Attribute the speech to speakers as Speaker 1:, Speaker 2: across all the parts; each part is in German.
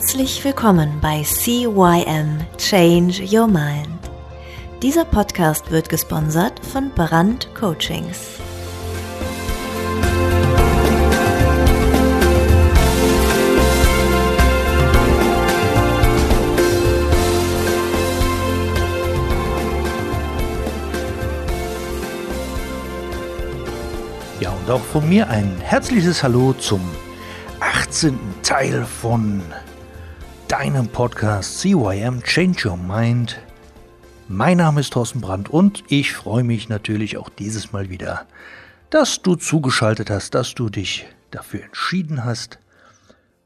Speaker 1: Herzlich willkommen bei CYM Change Your Mind. Dieser Podcast wird gesponsert von Brand Coachings.
Speaker 2: Ja, und auch von mir ein herzliches Hallo zum 18. Teil von deinem Podcast CYM Change Your Mind. Mein Name ist Thorsten Brandt und ich freue mich natürlich auch dieses Mal wieder, dass du zugeschaltet hast, dass du dich dafür entschieden hast,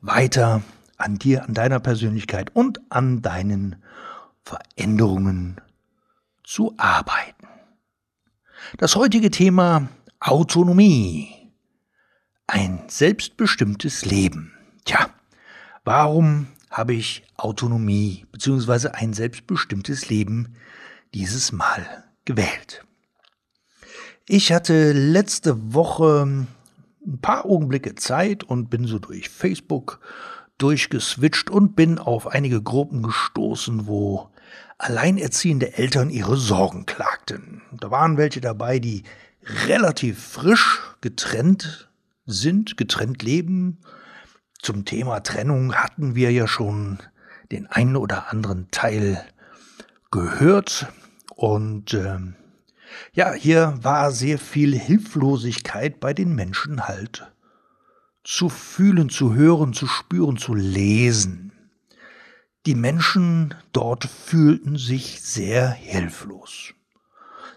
Speaker 2: weiter an dir, an deiner Persönlichkeit und an deinen Veränderungen zu arbeiten. Das heutige Thema Autonomie. Ein selbstbestimmtes Leben. Tja, warum habe ich Autonomie bzw. ein selbstbestimmtes Leben dieses Mal gewählt? Ich hatte letzte Woche ein paar Augenblicke Zeit und bin so durch Facebook durchgeswitcht und bin auf einige Gruppen gestoßen, wo alleinerziehende Eltern ihre Sorgen klagten. Da waren welche dabei, die relativ frisch getrennt sind, getrennt leben. Zum Thema Trennung hatten wir ja schon den einen oder anderen Teil gehört. Und ähm, ja, hier war sehr viel Hilflosigkeit bei den Menschen halt zu fühlen, zu hören, zu spüren, zu lesen. Die Menschen dort fühlten sich sehr hilflos.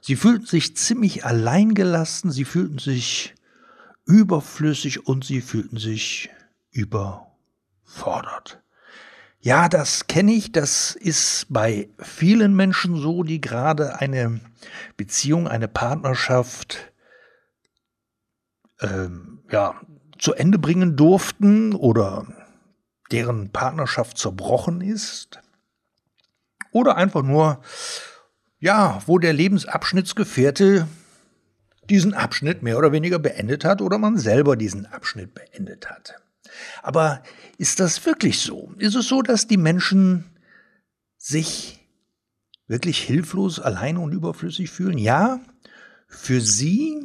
Speaker 2: Sie fühlten sich ziemlich alleingelassen, sie fühlten sich überflüssig und sie fühlten sich überfordert. Ja, das kenne ich, das ist bei vielen Menschen so, die gerade eine Beziehung, eine Partnerschaft ähm, ja, zu Ende bringen durften oder deren Partnerschaft zerbrochen ist oder einfach nur ja, wo der Lebensabschnittsgefährte diesen Abschnitt mehr oder weniger beendet hat oder man selber diesen Abschnitt beendet hat. Aber ist das wirklich so? Ist es so, dass die Menschen sich wirklich hilflos, allein und überflüssig fühlen? Ja, für sie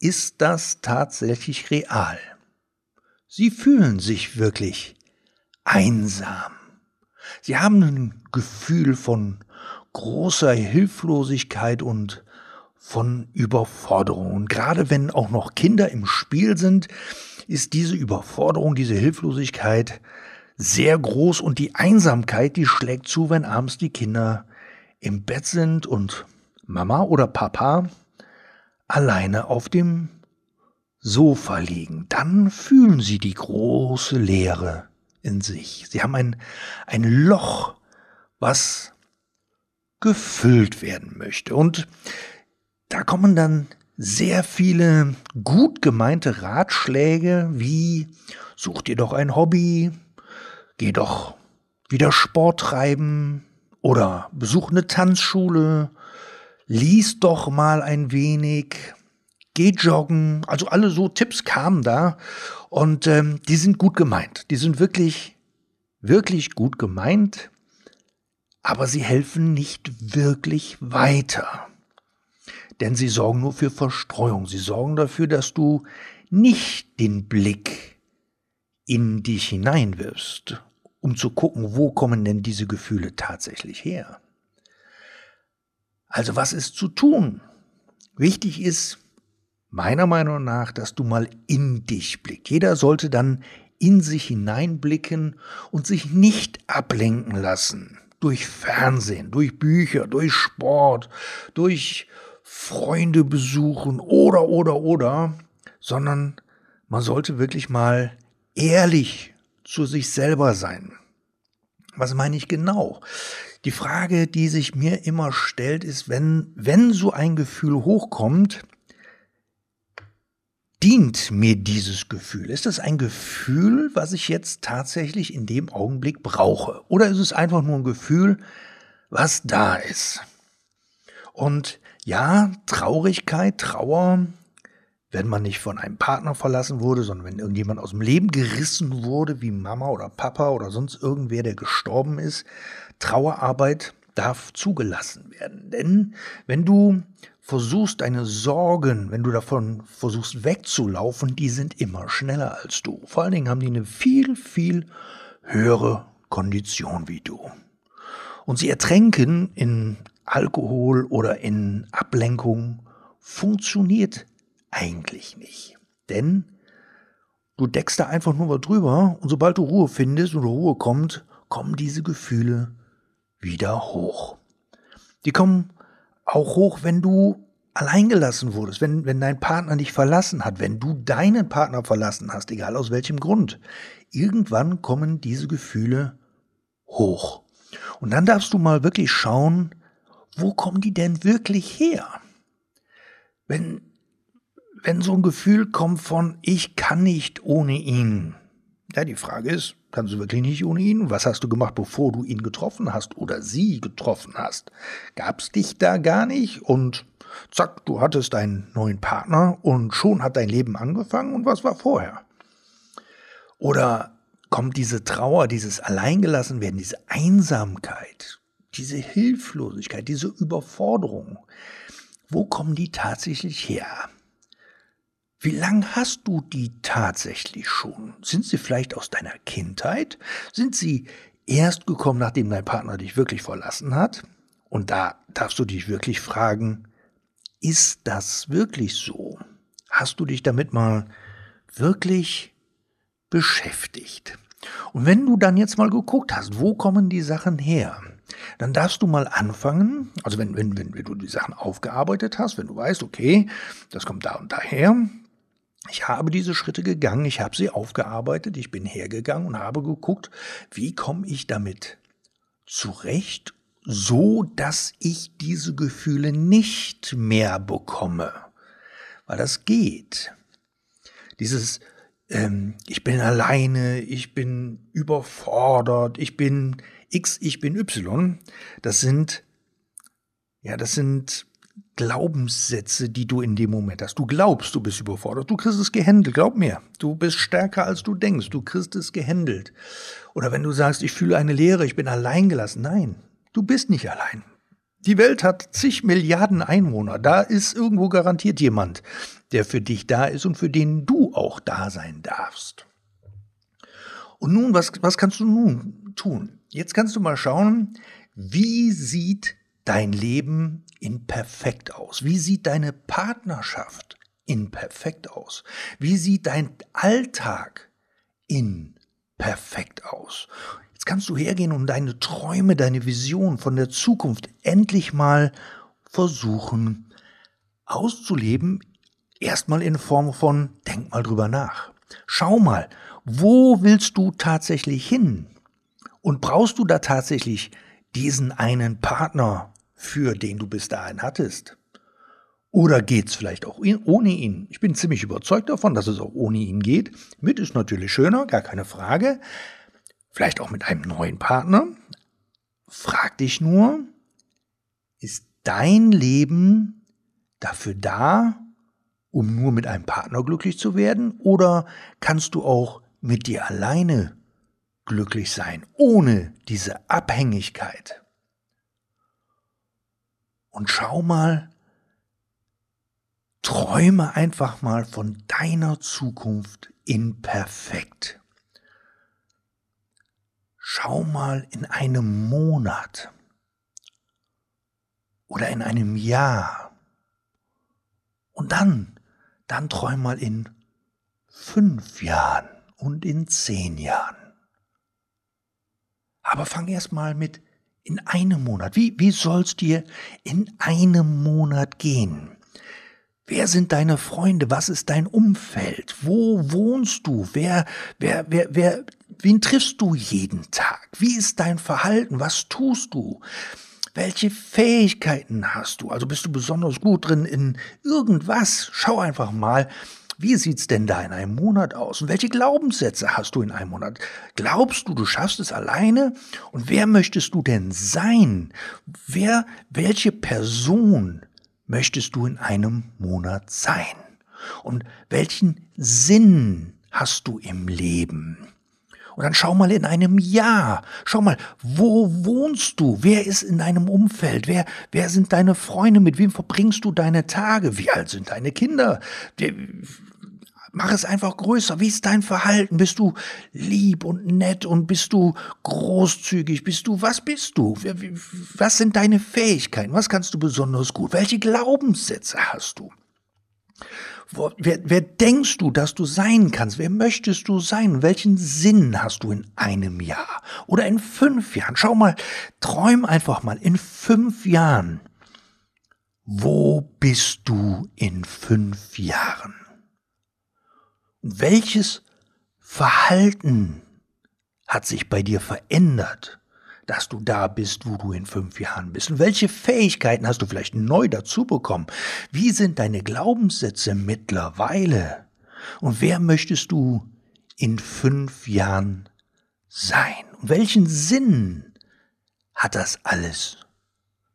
Speaker 2: ist das tatsächlich real. Sie fühlen sich wirklich einsam. Sie haben ein Gefühl von großer Hilflosigkeit und von Überforderung. Und gerade wenn auch noch Kinder im Spiel sind, ist diese Überforderung, diese Hilflosigkeit sehr groß und die Einsamkeit, die schlägt zu, wenn abends die Kinder im Bett sind und Mama oder Papa alleine auf dem Sofa liegen. Dann fühlen sie die große Leere in sich. Sie haben ein, ein Loch, was gefüllt werden möchte. Und da kommen dann sehr viele gut gemeinte Ratschläge wie such dir doch ein Hobby, geh doch wieder Sport treiben oder besuch eine Tanzschule, lies doch mal ein wenig, geh joggen. Also alle so Tipps kamen da und ähm, die sind gut gemeint. Die sind wirklich, wirklich gut gemeint aber sie helfen nicht wirklich weiter. Denn sie sorgen nur für Verstreuung, sie sorgen dafür, dass du nicht den Blick in dich hineinwirfst, um zu gucken, wo kommen denn diese Gefühle tatsächlich her. Also was ist zu tun? Wichtig ist, meiner Meinung nach, dass du mal in dich blickst. Jeder sollte dann in sich hineinblicken und sich nicht ablenken lassen durch Fernsehen, durch Bücher, durch Sport, durch Freunde besuchen oder, oder, oder, sondern man sollte wirklich mal ehrlich zu sich selber sein. Was meine ich genau? Die Frage, die sich mir immer stellt, ist, wenn, wenn so ein Gefühl hochkommt, dient mir dieses Gefühl? Ist das ein Gefühl, was ich jetzt tatsächlich in dem Augenblick brauche? Oder ist es einfach nur ein Gefühl, was da ist? Und ja, Traurigkeit, Trauer wenn man nicht von einem Partner verlassen wurde, sondern wenn irgendjemand aus dem Leben gerissen wurde, wie Mama oder Papa oder sonst irgendwer, der gestorben ist. Trauerarbeit darf zugelassen werden. Denn wenn du versuchst, deine Sorgen, wenn du davon versuchst wegzulaufen, die sind immer schneller als du. Vor allen Dingen haben die eine viel, viel höhere Kondition wie du. Und sie ertränken in Alkohol oder in Ablenkung funktioniert eigentlich nicht. Denn du deckst da einfach nur was drüber und sobald du Ruhe findest und Ruhe kommt, kommen diese Gefühle wieder hoch. Die kommen auch hoch, wenn du alleingelassen wurdest, wenn, wenn dein Partner dich verlassen hat, wenn du deinen Partner verlassen hast, egal aus welchem Grund. Irgendwann kommen diese Gefühle hoch. Und dann darfst du mal wirklich schauen, wo kommen die denn wirklich her? Wenn, wenn so ein Gefühl kommt von, ich kann nicht ohne ihn. Ja, die Frage ist, kannst du wirklich nicht ohne ihn? Was hast du gemacht, bevor du ihn getroffen hast oder sie getroffen hast? Gab's dich da gar nicht und zack, du hattest einen neuen Partner und schon hat dein Leben angefangen und was war vorher? Oder kommt diese Trauer, dieses Alleingelassenwerden, diese Einsamkeit, diese Hilflosigkeit, diese Überforderung, wo kommen die tatsächlich her? Wie lange hast du die tatsächlich schon? Sind sie vielleicht aus deiner Kindheit? Sind sie erst gekommen, nachdem dein Partner dich wirklich verlassen hat? Und da darfst du dich wirklich fragen, ist das wirklich so? Hast du dich damit mal wirklich beschäftigt? Und wenn du dann jetzt mal geguckt hast, wo kommen die Sachen her? Dann darfst du mal anfangen, also wenn, wenn, wenn, du die Sachen aufgearbeitet hast, wenn du weißt, okay, das kommt da und daher, ich habe diese Schritte gegangen, ich habe sie aufgearbeitet, ich bin hergegangen und habe geguckt, wie komme ich damit zurecht, so dass ich diese Gefühle nicht mehr bekomme. Weil das geht. Dieses, ähm, ich bin alleine, ich bin überfordert, ich bin X, ich bin Y, das sind, ja, das sind Glaubenssätze, die du in dem Moment hast. Du glaubst, du bist überfordert. Du kriegst es gehändelt. Glaub mir. Du bist stärker, als du denkst. Du kriegst es gehändelt. Oder wenn du sagst, ich fühle eine Leere, ich bin alleingelassen. Nein, du bist nicht allein. Die Welt hat zig Milliarden Einwohner. Da ist irgendwo garantiert jemand, der für dich da ist und für den du auch da sein darfst. Und nun, was, was kannst du nun tun? Jetzt kannst du mal schauen, wie sieht dein Leben in perfekt aus? Wie sieht deine Partnerschaft in perfekt aus? Wie sieht dein Alltag in perfekt aus? Jetzt kannst du hergehen und deine Träume, deine Vision von der Zukunft endlich mal versuchen auszuleben. Erstmal in Form von, denk mal drüber nach. Schau mal, wo willst du tatsächlich hin? Und brauchst du da tatsächlich diesen einen Partner, für den du bis dahin hattest? Oder geht's vielleicht auch ohne ihn? Ich bin ziemlich überzeugt davon, dass es auch ohne ihn geht. Mit ist natürlich schöner, gar keine Frage. Vielleicht auch mit einem neuen Partner. Frag dich nur, ist dein Leben dafür da, um nur mit einem Partner glücklich zu werden? Oder kannst du auch mit dir alleine glücklich sein, ohne diese Abhängigkeit? Und schau mal, träume einfach mal von deiner Zukunft in perfekt. Schau mal in einem Monat oder in einem Jahr. Und dann, dann träum mal in fünf Jahren und in zehn Jahren. Aber fang erst mal mit in einem Monat. Wie, wie soll's dir in einem Monat gehen? Wer sind deine Freunde? Was ist dein Umfeld? Wo wohnst du? Wer, wer, wer, wer, wen triffst du jeden Tag? Wie ist dein Verhalten? Was tust du? Welche Fähigkeiten hast du? Also bist du besonders gut drin in irgendwas? Schau einfach mal, wie sieht's denn da in einem Monat aus? Und welche Glaubenssätze hast du in einem Monat? Glaubst du, du schaffst es alleine? Und wer möchtest du denn sein? Wer, welche Person möchtest du in einem Monat sein? Und welchen Sinn hast du im Leben? Und dann schau mal in einem Jahr. Schau mal, wo wohnst du? Wer ist in deinem Umfeld? Wer, wer sind deine Freunde? Mit wem verbringst du deine Tage? Wie alt sind deine Kinder? Mach es einfach größer. Wie ist dein Verhalten? Bist du lieb und nett und bist du großzügig? Bist du, was bist du? Was sind deine Fähigkeiten? Was kannst du besonders gut? Welche Glaubenssätze hast du? Wer, wer denkst du, dass du sein kannst? Wer möchtest du sein? Welchen Sinn hast du in einem Jahr oder in fünf Jahren? Schau mal, träum einfach mal in fünf Jahren. Wo bist du in fünf Jahren? welches Verhalten hat sich bei dir verändert? Dass du da bist, wo du in fünf Jahren bist? Und welche Fähigkeiten hast du vielleicht neu dazu bekommen? Wie sind deine Glaubenssätze mittlerweile? Und wer möchtest du in fünf Jahren sein? Und welchen Sinn hat das alles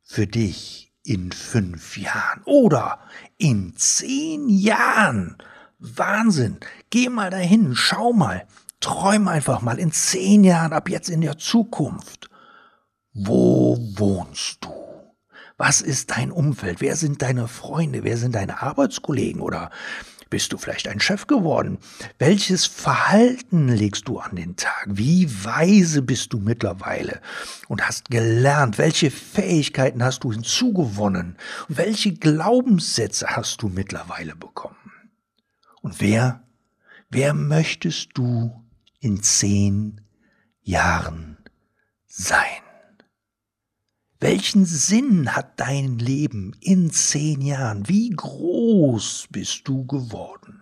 Speaker 2: für dich in fünf Jahren oder in zehn Jahren? Wahnsinn! Geh mal dahin, schau mal, träum einfach mal in zehn Jahren ab jetzt in der Zukunft. Wo wohnst du? Was ist dein Umfeld? Wer sind deine Freunde? Wer sind deine Arbeitskollegen? Oder bist du vielleicht ein Chef geworden? Welches Verhalten legst du an den Tag? Wie weise bist du mittlerweile und hast gelernt? Welche Fähigkeiten hast du hinzugewonnen? welche Glaubenssätze hast du mittlerweile bekommen? Und wer, wer möchtest du in zehn Jahren sein? Welchen Sinn hat dein Leben in zehn Jahren? Wie groß bist du geworden?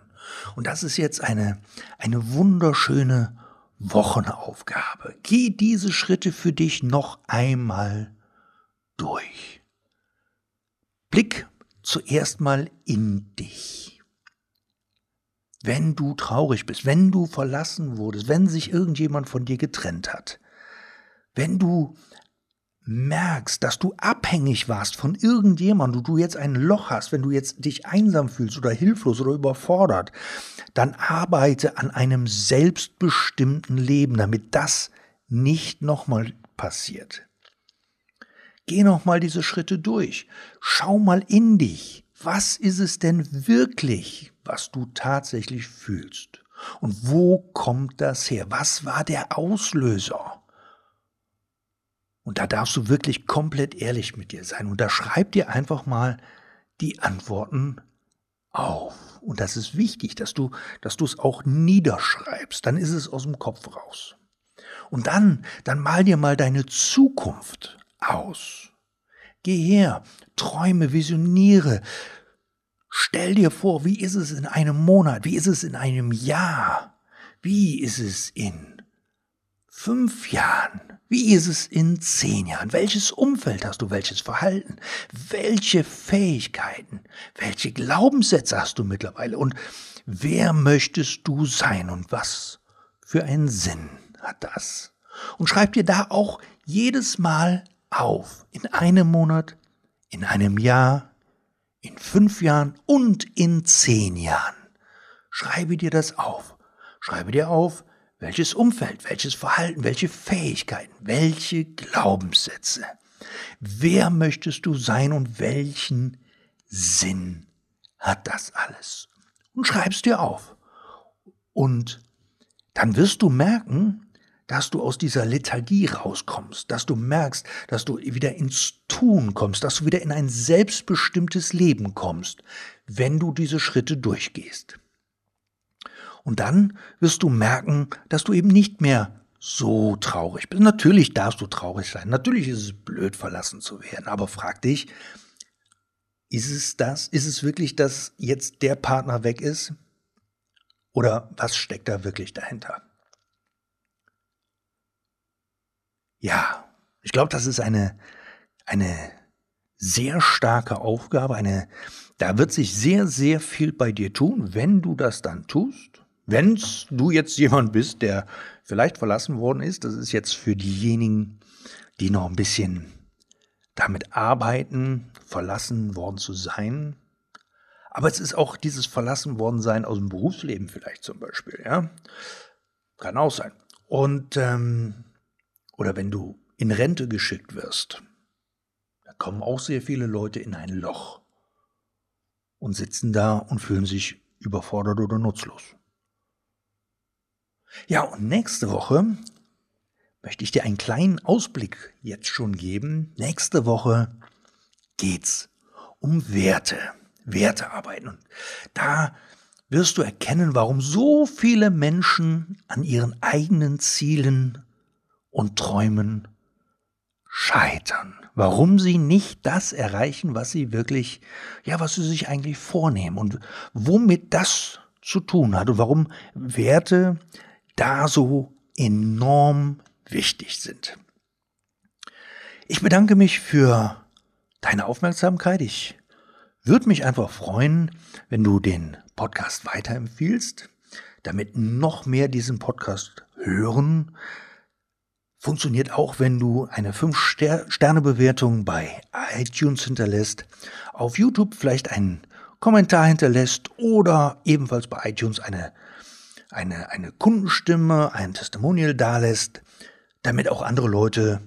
Speaker 2: Und das ist jetzt eine, eine wunderschöne Wochenaufgabe. Geh diese Schritte für dich noch einmal durch. Blick zuerst mal in dich. Wenn du traurig bist, wenn du verlassen wurdest, wenn sich irgendjemand von dir getrennt hat, wenn du merkst, dass du abhängig warst von irgendjemandem, du jetzt ein Loch hast, wenn du jetzt dich einsam fühlst oder hilflos oder überfordert, dann arbeite an einem selbstbestimmten Leben, damit das nicht nochmal passiert. Geh nochmal diese Schritte durch. Schau mal in dich. Was ist es denn wirklich, was du tatsächlich fühlst? Und wo kommt das her? Was war der Auslöser? Und da darfst du wirklich komplett ehrlich mit dir sein. Und da schreib dir einfach mal die Antworten auf. Und das ist wichtig, dass du, dass du es auch niederschreibst. Dann ist es aus dem Kopf raus. Und dann, dann mal dir mal deine Zukunft aus. Geh her, träume, visioniere. Stell dir vor, wie ist es in einem Monat? Wie ist es in einem Jahr? Wie ist es in fünf Jahren? Wie ist es in zehn Jahren? Welches Umfeld hast du? Welches Verhalten? Welche Fähigkeiten? Welche Glaubenssätze hast du mittlerweile? Und wer möchtest du sein? Und was für einen Sinn hat das? Und schreib dir da auch jedes Mal auf. In einem Monat, in einem Jahr, in fünf Jahren und in zehn Jahren. Schreibe dir das auf. Schreibe dir auf, welches Umfeld, welches Verhalten, welche Fähigkeiten, welche Glaubenssätze? Wer möchtest du sein und welchen Sinn hat das alles? Und schreibst dir auf. Und dann wirst du merken, dass du aus dieser Lethargie rauskommst, dass du merkst, dass du wieder ins Tun kommst, dass du wieder in ein selbstbestimmtes Leben kommst, wenn du diese Schritte durchgehst. Und dann wirst du merken, dass du eben nicht mehr so traurig bist. Natürlich darfst du traurig sein. Natürlich ist es blöd, verlassen zu werden. Aber frag dich, ist es das? Ist es wirklich, dass jetzt der Partner weg ist? Oder was steckt da wirklich dahinter? Ja, ich glaube, das ist eine, eine sehr starke Aufgabe. Eine, da wird sich sehr, sehr viel bei dir tun, wenn du das dann tust. Wenn du jetzt jemand bist, der vielleicht verlassen worden ist, das ist jetzt für diejenigen, die noch ein bisschen damit arbeiten, verlassen worden zu sein. Aber es ist auch dieses Verlassen worden sein aus dem Berufsleben vielleicht zum Beispiel, ja. Kann auch sein. Und, ähm, oder wenn du in Rente geschickt wirst, da kommen auch sehr viele Leute in ein Loch und sitzen da und fühlen sich überfordert oder nutzlos. Ja, und nächste Woche möchte ich dir einen kleinen Ausblick jetzt schon geben. Nächste Woche geht's um Werte, Wertearbeiten. Und da wirst du erkennen, warum so viele Menschen an ihren eigenen Zielen und Träumen scheitern. Warum sie nicht das erreichen, was sie wirklich, ja, was sie sich eigentlich vornehmen und womit das zu tun hat und warum Werte da so enorm wichtig sind. Ich bedanke mich für deine Aufmerksamkeit. Ich würde mich einfach freuen, wenn du den Podcast weiterempfiehlst, damit noch mehr diesen Podcast hören. Funktioniert auch, wenn du eine 5-Sterne-Bewertung bei iTunes hinterlässt, auf YouTube vielleicht einen Kommentar hinterlässt oder ebenfalls bei iTunes eine, eine, eine Kundenstimme, ein Testimonial dalässt, damit auch andere Leute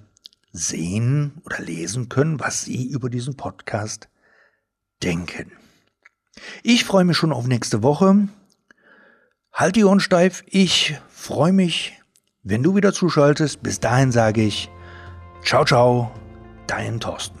Speaker 2: sehen oder lesen können, was sie über diesen Podcast denken. Ich freue mich schon auf nächste Woche. Halt die Ohren steif. Ich freue mich, wenn du wieder zuschaltest. Bis dahin sage ich, ciao, ciao, dein Thorsten.